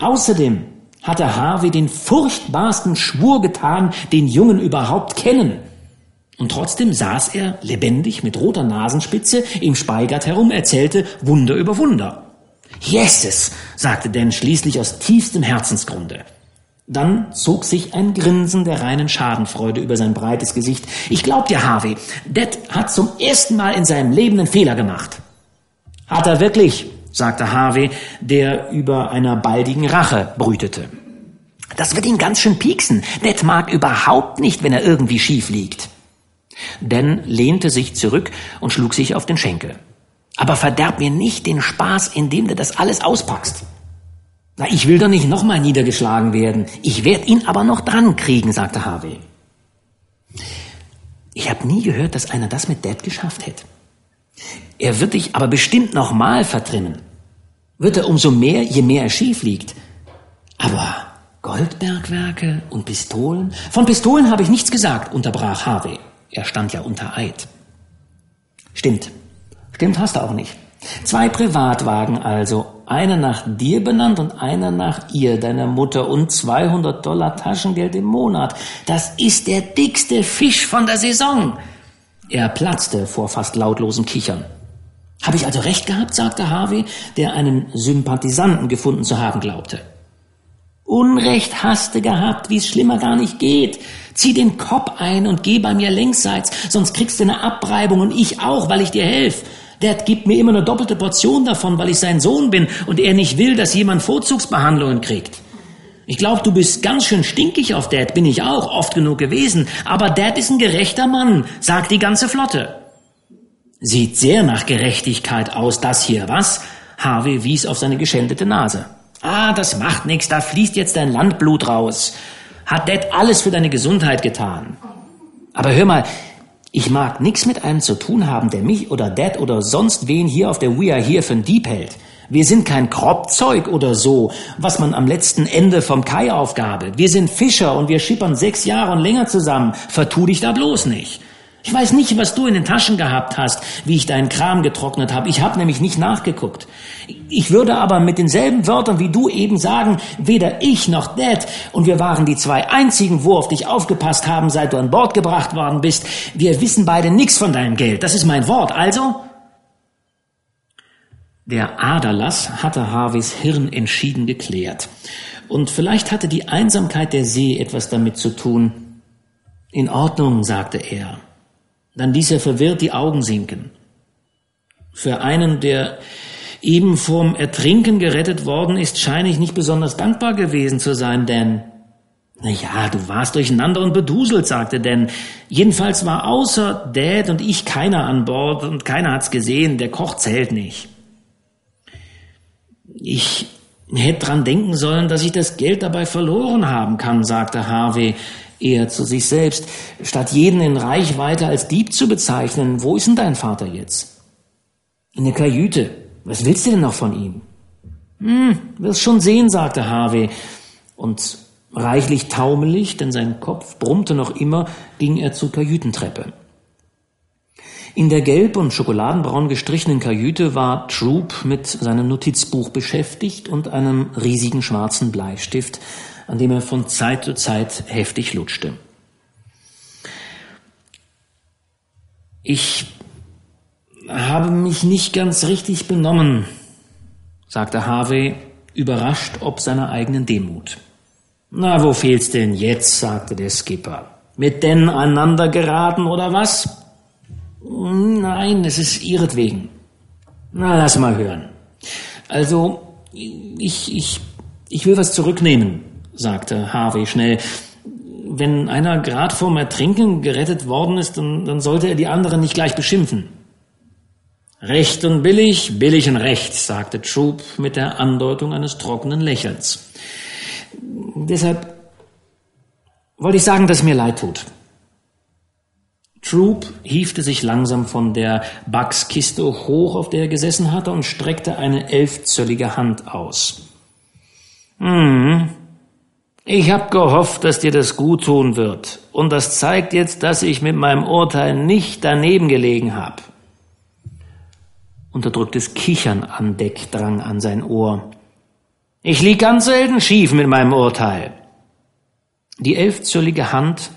Außerdem hatte Harvey den furchtbarsten Schwur getan, den Jungen überhaupt kennen. Und trotzdem saß er lebendig mit roter Nasenspitze im Speigert herum, erzählte Wunder über Wunder. Yeses, sagte Dan schließlich aus tiefstem Herzensgrunde. Dann zog sich ein Grinsen der reinen Schadenfreude über sein breites Gesicht. Ich glaub dir, Harvey, Dad hat zum ersten Mal in seinem Leben einen Fehler gemacht. Hat er wirklich, sagte Harvey, der über einer baldigen Rache brütete. Das wird ihn ganz schön pieksen. Dad mag überhaupt nicht, wenn er irgendwie schief liegt. Dan lehnte sich zurück und schlug sich auf den Schenkel. Aber verderb mir nicht den Spaß, indem du das alles auspackst. Na, ich will doch nicht nochmal niedergeschlagen werden. Ich werde ihn aber noch dran kriegen, sagte Harvey. Ich habe nie gehört, dass einer das mit Dad geschafft hätte. Er wird dich aber bestimmt nochmal vertrimmen. Wird er umso mehr, je mehr er schief liegt. Aber Goldbergwerke und Pistolen? Von Pistolen habe ich nichts gesagt, unterbrach Harvey. Er stand ja unter Eid. Stimmt. Stimmt hast du auch nicht. Zwei Privatwagen also, einer nach dir benannt und einer nach ihr, deiner Mutter, und 200 Dollar Taschengeld im Monat. Das ist der dickste Fisch von der Saison. Er platzte vor fast lautlosem Kichern. Habe ich also recht gehabt, sagte Harvey, der einen Sympathisanten gefunden zu haben glaubte. Unrecht hast du gehabt, wie es schlimmer gar nicht geht. Zieh den Kopf ein und geh bei mir längsseits, sonst kriegst du eine Abreibung und ich auch, weil ich dir helf. Der gibt mir immer eine doppelte Portion davon, weil ich sein Sohn bin und er nicht will, dass jemand Vorzugsbehandlungen kriegt. Ich glaube, du bist ganz schön stinkig auf Dad, bin ich auch, oft genug gewesen. Aber Dad ist ein gerechter Mann, sagt die ganze Flotte. Sieht sehr nach Gerechtigkeit aus, das hier, was? Harvey wies auf seine geschändete Nase. Ah, das macht nichts, da fließt jetzt dein Landblut raus. Hat Dad alles für deine Gesundheit getan. Aber hör mal, ich mag nichts mit einem zu tun haben, der mich oder Dad oder sonst wen hier auf der We Are Here für einen Dieb hält. Wir sind kein Kropfzeug oder so, was man am letzten Ende vom Kai aufgabe. Wir sind Fischer und wir schippern sechs Jahre und länger zusammen. Vertu dich da bloß nicht. Ich weiß nicht, was du in den Taschen gehabt hast, wie ich deinen Kram getrocknet habe. Ich habe nämlich nicht nachgeguckt. Ich würde aber mit denselben Wörtern wie du eben sagen, weder ich noch Dad, und wir waren die zwei einzigen, wo auf dich aufgepasst haben, seit du an Bord gebracht worden bist. Wir wissen beide nichts von deinem Geld. Das ist mein Wort. Also? Der Aderlass hatte Harveys Hirn entschieden geklärt. Und vielleicht hatte die Einsamkeit der See etwas damit zu tun. In Ordnung, sagte er. Dann ließ er verwirrt die Augen sinken. Für einen, der eben vorm Ertrinken gerettet worden ist, scheine ich nicht besonders dankbar gewesen zu sein, denn na ja, du warst durcheinander und beduselt, sagte Dan. Jedenfalls war außer Dad und ich keiner an Bord und keiner hat's gesehen. Der Koch zählt nicht. Ich hätte dran denken sollen, dass ich das Geld dabei verloren haben kann, sagte Harvey eher zu sich selbst, statt jeden in Reichweite als Dieb zu bezeichnen. Wo ist denn dein Vater jetzt? In der Kajüte. Was willst du denn noch von ihm? Hm, wirst schon sehen, sagte Harvey. Und reichlich taumelig, denn sein Kopf brummte noch immer, ging er zur Kajütentreppe. In der gelb und schokoladenbraun gestrichenen Kajüte war Troop mit seinem Notizbuch beschäftigt und einem riesigen schwarzen Bleistift, an dem er von Zeit zu Zeit heftig lutschte. Ich habe mich nicht ganz richtig benommen, sagte Harvey, überrascht ob seiner eigenen Demut. Na, wo fehlt's denn jetzt? sagte der Skipper. Mit denn einander geraten oder was? Nein, es ist ihretwegen. Na, lass mal hören. Also, ich, ich, ich will was zurücknehmen, sagte Harvey schnell. Wenn einer grad vorm Ertrinken gerettet worden ist, dann, dann sollte er die anderen nicht gleich beschimpfen. Recht und billig, billig und recht, sagte Troop mit der Andeutung eines trockenen Lächelns. Deshalb wollte ich sagen, dass es mir leid tut. Troop hiefte sich langsam von der Bugs-Kiste hoch, auf der er gesessen hatte, und streckte eine elfzöllige Hand aus. Hm, ich hab gehofft, dass dir das gut tun wird, und das zeigt jetzt, dass ich mit meinem Urteil nicht daneben gelegen hab. Unterdrücktes Kichern an Deck drang an sein Ohr. Ich lieg ganz selten schief mit meinem Urteil. Die elfzöllige Hand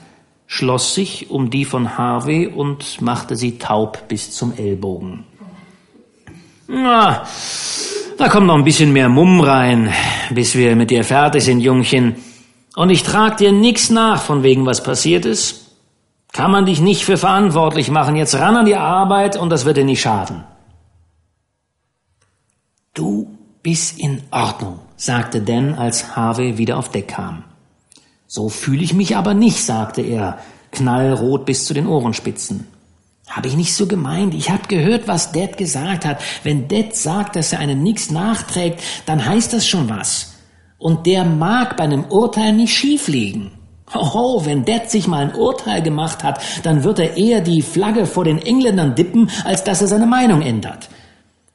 schloss sich um die von Harvey und machte sie taub bis zum Ellbogen. Na, da kommt noch ein bisschen mehr Mumm rein, bis wir mit dir fertig sind, Jungchen. Und ich trag dir nix nach, von wegen was passiert ist. Kann man dich nicht für verantwortlich machen. Jetzt ran an die Arbeit und das wird dir nicht schaden. Du bist in Ordnung, sagte Dan, als Harvey wieder auf Deck kam. So fühle ich mich aber nicht, sagte er, knallrot bis zu den Ohrenspitzen. Habe ich nicht so gemeint. Ich habe gehört, was Dad gesagt hat. Wenn Dad sagt, dass er einen nix nachträgt, dann heißt das schon was. Und der mag bei einem Urteil nicht schief liegen. Hoho, wenn Dad sich mal ein Urteil gemacht hat, dann wird er eher die Flagge vor den Engländern dippen, als dass er seine Meinung ändert.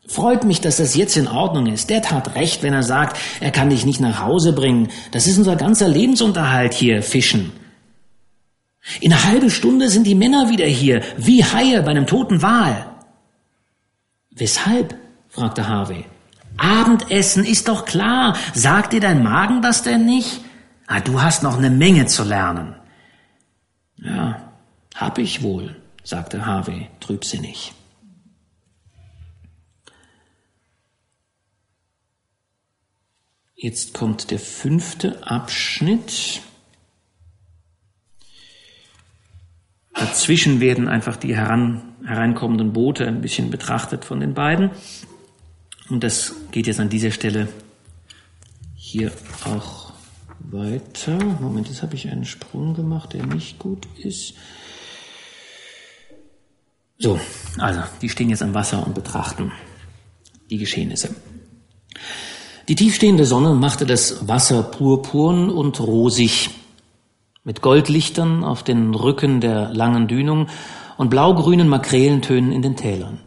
Freut mich, dass das jetzt in Ordnung ist. Dad hat recht, wenn er sagt, er kann dich nicht nach Hause bringen. Das ist unser ganzer Lebensunterhalt hier, Fischen. In einer halben Stunde sind die Männer wieder hier, wie Haie bei einem toten Wal. Weshalb? fragte Harvey. Abendessen ist doch klar. Sagt dir dein Magen das denn nicht? Ah, du hast noch eine Menge zu lernen. Ja, hab ich wohl, sagte Harvey trübsinnig. Jetzt kommt der fünfte Abschnitt. Dazwischen werden einfach die heran, hereinkommenden Boote ein bisschen betrachtet von den beiden. Und das geht jetzt an dieser Stelle hier auch weiter. Moment, jetzt habe ich einen Sprung gemacht, der nicht gut ist. So, also, die stehen jetzt am Wasser und betrachten die Geschehnisse. Die tiefstehende Sonne machte das Wasser purpurn und rosig, mit Goldlichtern auf den Rücken der langen Dünung und blaugrünen Makrelentönen in den Tälern.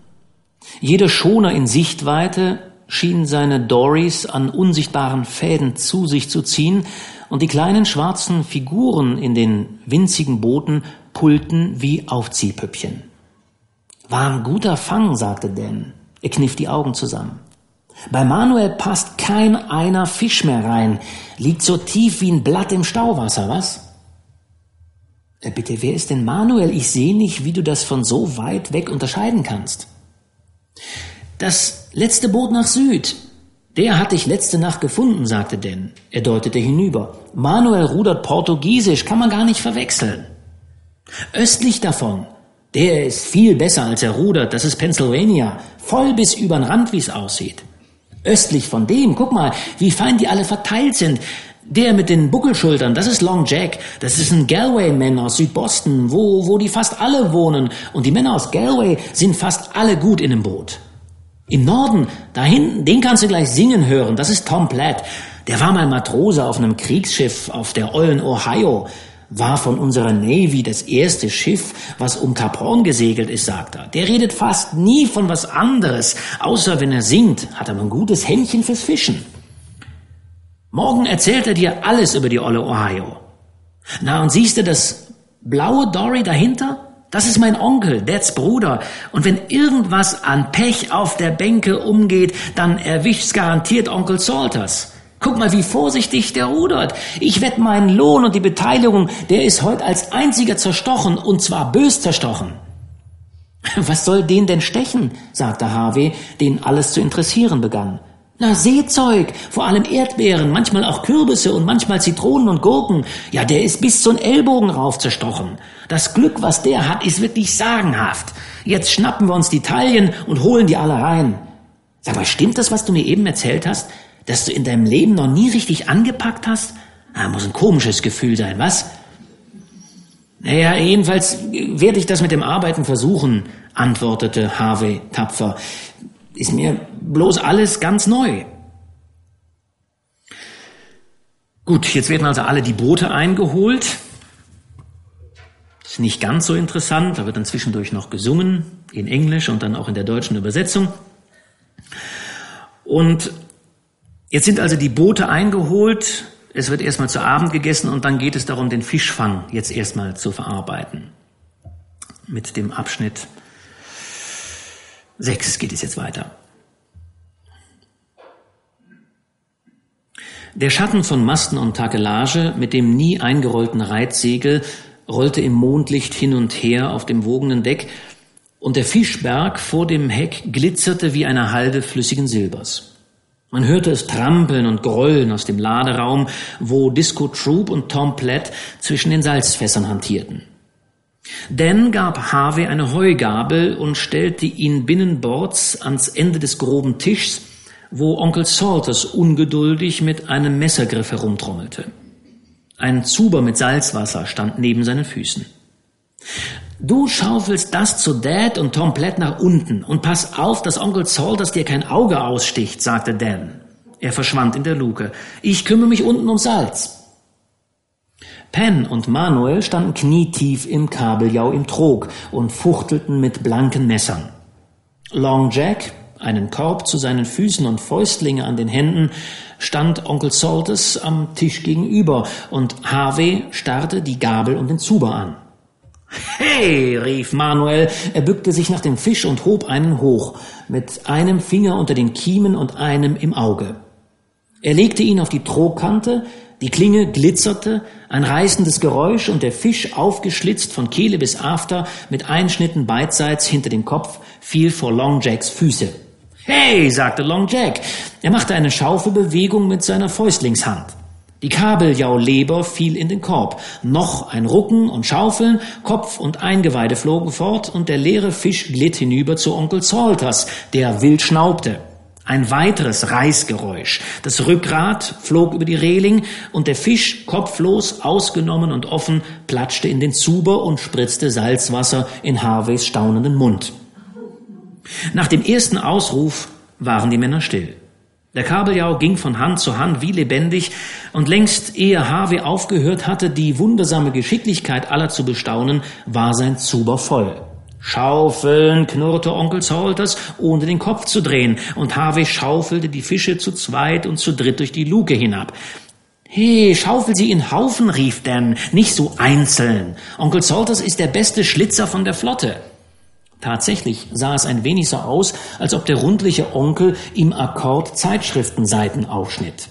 Jeder Schoner in Sichtweite schien seine Dories an unsichtbaren Fäden zu sich zu ziehen, und die kleinen schwarzen Figuren in den winzigen Booten pullten wie Aufziehpüppchen. War ein guter Fang, sagte Dan. Er kniff die Augen zusammen. Bei Manuel passt kein einer Fisch mehr rein, liegt so tief wie ein Blatt im Stauwasser, was? Äh, bitte, wer ist denn Manuel? Ich sehe nicht, wie du das von so weit weg unterscheiden kannst. Das letzte Boot nach Süd. Der hat dich letzte Nacht gefunden, sagte Dan. Er deutete hinüber. Manuel rudert Portugiesisch, kann man gar nicht verwechseln. Östlich davon. Der ist viel besser, als er rudert. Das ist Pennsylvania. Voll bis übern Rand, wie's aussieht. Östlich von dem, guck mal, wie fein die alle verteilt sind. Der mit den Buckelschultern, das ist Long Jack. Das ist ein Galway-Man aus Südboston, wo, wo die fast alle wohnen. Und die Männer aus Galway sind fast alle gut in dem Boot. Im Norden, da hinten, den kannst du gleich singen hören. Das ist Tom Platt. Der war mal Matrose auf einem Kriegsschiff auf der ollen Ohio war von unserer Navy das erste Schiff, was um Kap Horn gesegelt ist, sagt er. Der redet fast nie von was anderes, außer wenn er singt, hat er ein gutes Händchen fürs Fischen. Morgen erzählt er dir alles über die olle Ohio. Na, und siehst du das blaue Dory dahinter? Das ist mein Onkel, Dads Bruder. Und wenn irgendwas an Pech auf der Bänke umgeht, dann erwischt's garantiert Onkel Salters. Guck mal, wie vorsichtig der rudert. Ich wette meinen Lohn und die Beteiligung, der ist heute als einziger zerstochen und zwar bös zerstochen. Was soll den denn stechen? sagte Harvey, den alles zu interessieren begann. Na, Seezeug, vor allem Erdbeeren, manchmal auch Kürbisse und manchmal Zitronen und Gurken. Ja, der ist bis zum Ellbogen rauf zerstochen. Das Glück, was der hat, ist wirklich sagenhaft. Jetzt schnappen wir uns die Taillen und holen die alle rein. Sag mal, stimmt das, was du mir eben erzählt hast? Dass du in deinem Leben noch nie richtig angepackt hast? Na, muss ein komisches Gefühl sein, was? Naja, jedenfalls werde ich das mit dem Arbeiten versuchen, antwortete Harvey tapfer. Ist mir bloß alles ganz neu. Gut, jetzt werden also alle die Boote eingeholt. Ist nicht ganz so interessant, da wird dann zwischendurch noch gesungen, in Englisch und dann auch in der deutschen Übersetzung. Und jetzt sind also die Boote eingeholt, es wird erstmal zu Abend gegessen und dann geht es darum, den Fischfang jetzt erstmal zu verarbeiten. Mit dem Abschnitt 6 geht es jetzt weiter. Der Schatten von Masten und Takelage mit dem nie eingerollten Reitsegel rollte im Mondlicht hin und her auf dem wogenden Deck, und der Fischberg vor dem Heck glitzerte wie eine Halde flüssigen Silbers. Man hörte es trampeln und grollen aus dem Laderaum, wo Disco Troop und Tom Platt zwischen den Salzfässern hantierten. Dan gab Harvey eine Heugabel und stellte ihn binnenbords ans Ende des groben Tischs, wo Onkel Salters ungeduldig mit einem Messergriff herumtrommelte. Ein Zuber mit Salzwasser stand neben seinen Füßen. Du schaufelst das zu Dad und Tom Platt nach unten und pass auf, dass Onkel Salters dir kein Auge aussticht, sagte Dan. Er verschwand in der Luke. Ich kümmere mich unten um Salz. Pen und Manuel standen knietief im Kabeljau im Trog und fuchtelten mit blanken Messern. Long Jack, einen Korb zu seinen Füßen und Fäustlinge an den Händen, stand Onkel Salters am Tisch gegenüber und Harvey starrte die Gabel und den Zuber an. Hey, rief Manuel, er bückte sich nach dem Fisch und hob einen hoch, mit einem Finger unter den Kiemen und einem im Auge. Er legte ihn auf die Trogkante, die Klinge glitzerte, ein reißendes Geräusch und der Fisch, aufgeschlitzt von Kehle bis After, mit Einschnitten beidseits hinter dem Kopf, fiel vor Long Jacks Füße. Hey, sagte Long Jack. Er machte eine Schaufelbewegung mit seiner Fäustlingshand. Die Kabeljauleber fiel in den Korb. Noch ein Rucken und Schaufeln, Kopf und Eingeweide flogen fort und der leere Fisch glitt hinüber zu Onkel Salters, der wild schnaubte. Ein weiteres Reißgeräusch. Das Rückgrat flog über die Reling und der Fisch, kopflos, ausgenommen und offen, platschte in den Zuber und spritzte Salzwasser in Harveys staunenden Mund. Nach dem ersten Ausruf waren die Männer still. Der Kabeljau ging von Hand zu Hand wie lebendig, und längst ehe Harvey aufgehört hatte, die wundersame Geschicklichkeit aller zu bestaunen, war sein Zuber voll. Schaufeln, knurrte Onkel Salters, ohne den Kopf zu drehen, und Harvey schaufelte die Fische zu zweit und zu dritt durch die Luke hinab. He, schaufel sie in Haufen, rief Dan, nicht so einzeln. Onkel Salters ist der beste Schlitzer von der Flotte. Tatsächlich sah es ein wenig so aus, als ob der rundliche Onkel im Akkord Zeitschriftenseiten aufschnitt.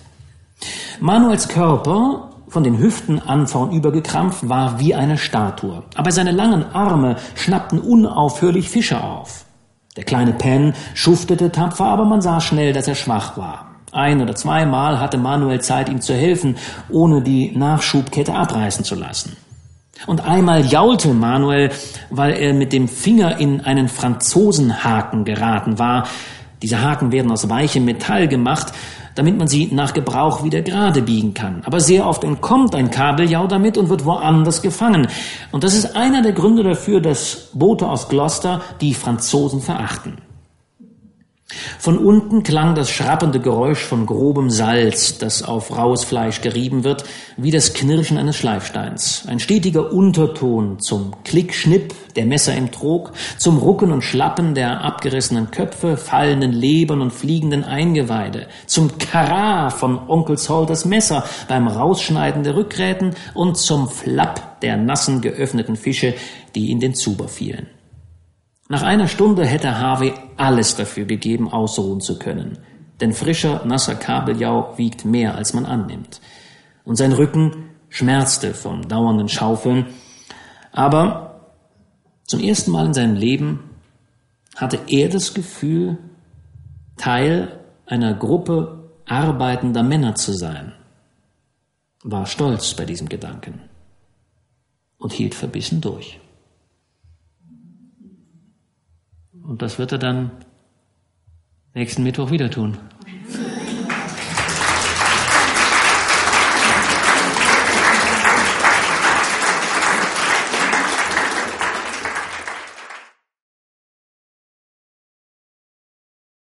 Manuels Körper, von den Hüften an vornüber gekrampft, war wie eine Statue. Aber seine langen Arme schnappten unaufhörlich Fische auf. Der kleine Pen schuftete tapfer, aber man sah schnell, dass er schwach war. Ein oder zweimal hatte Manuel Zeit, ihm zu helfen, ohne die Nachschubkette abreißen zu lassen. Und einmal jaulte Manuel, weil er mit dem Finger in einen Franzosenhaken geraten war. Diese Haken werden aus weichem Metall gemacht, damit man sie nach Gebrauch wieder gerade biegen kann. Aber sehr oft entkommt ein Kabeljau damit und wird woanders gefangen. Und das ist einer der Gründe dafür, dass Boote aus Gloucester die Franzosen verachten. Von unten klang das schrappende Geräusch von grobem Salz, das auf raues Fleisch gerieben wird, wie das Knirschen eines Schleifsteins. Ein stetiger Unterton zum Klickschnipp der Messer im Trog, zum Rucken und Schlappen der abgerissenen Köpfe, fallenden Lebern und fliegenden Eingeweide, zum Kara von Onkel Salters Messer beim Rausschneiden der Rückgräten und zum Flapp der nassen geöffneten Fische, die in den Zuber fielen. Nach einer Stunde hätte Harvey alles dafür gegeben, ausruhen zu können. Denn frischer, nasser Kabeljau wiegt mehr, als man annimmt. Und sein Rücken schmerzte vom dauernden Schaufeln. Aber zum ersten Mal in seinem Leben hatte er das Gefühl, Teil einer Gruppe arbeitender Männer zu sein, war stolz bei diesem Gedanken und hielt verbissen durch. Und das wird er dann nächsten Mittwoch wieder tun.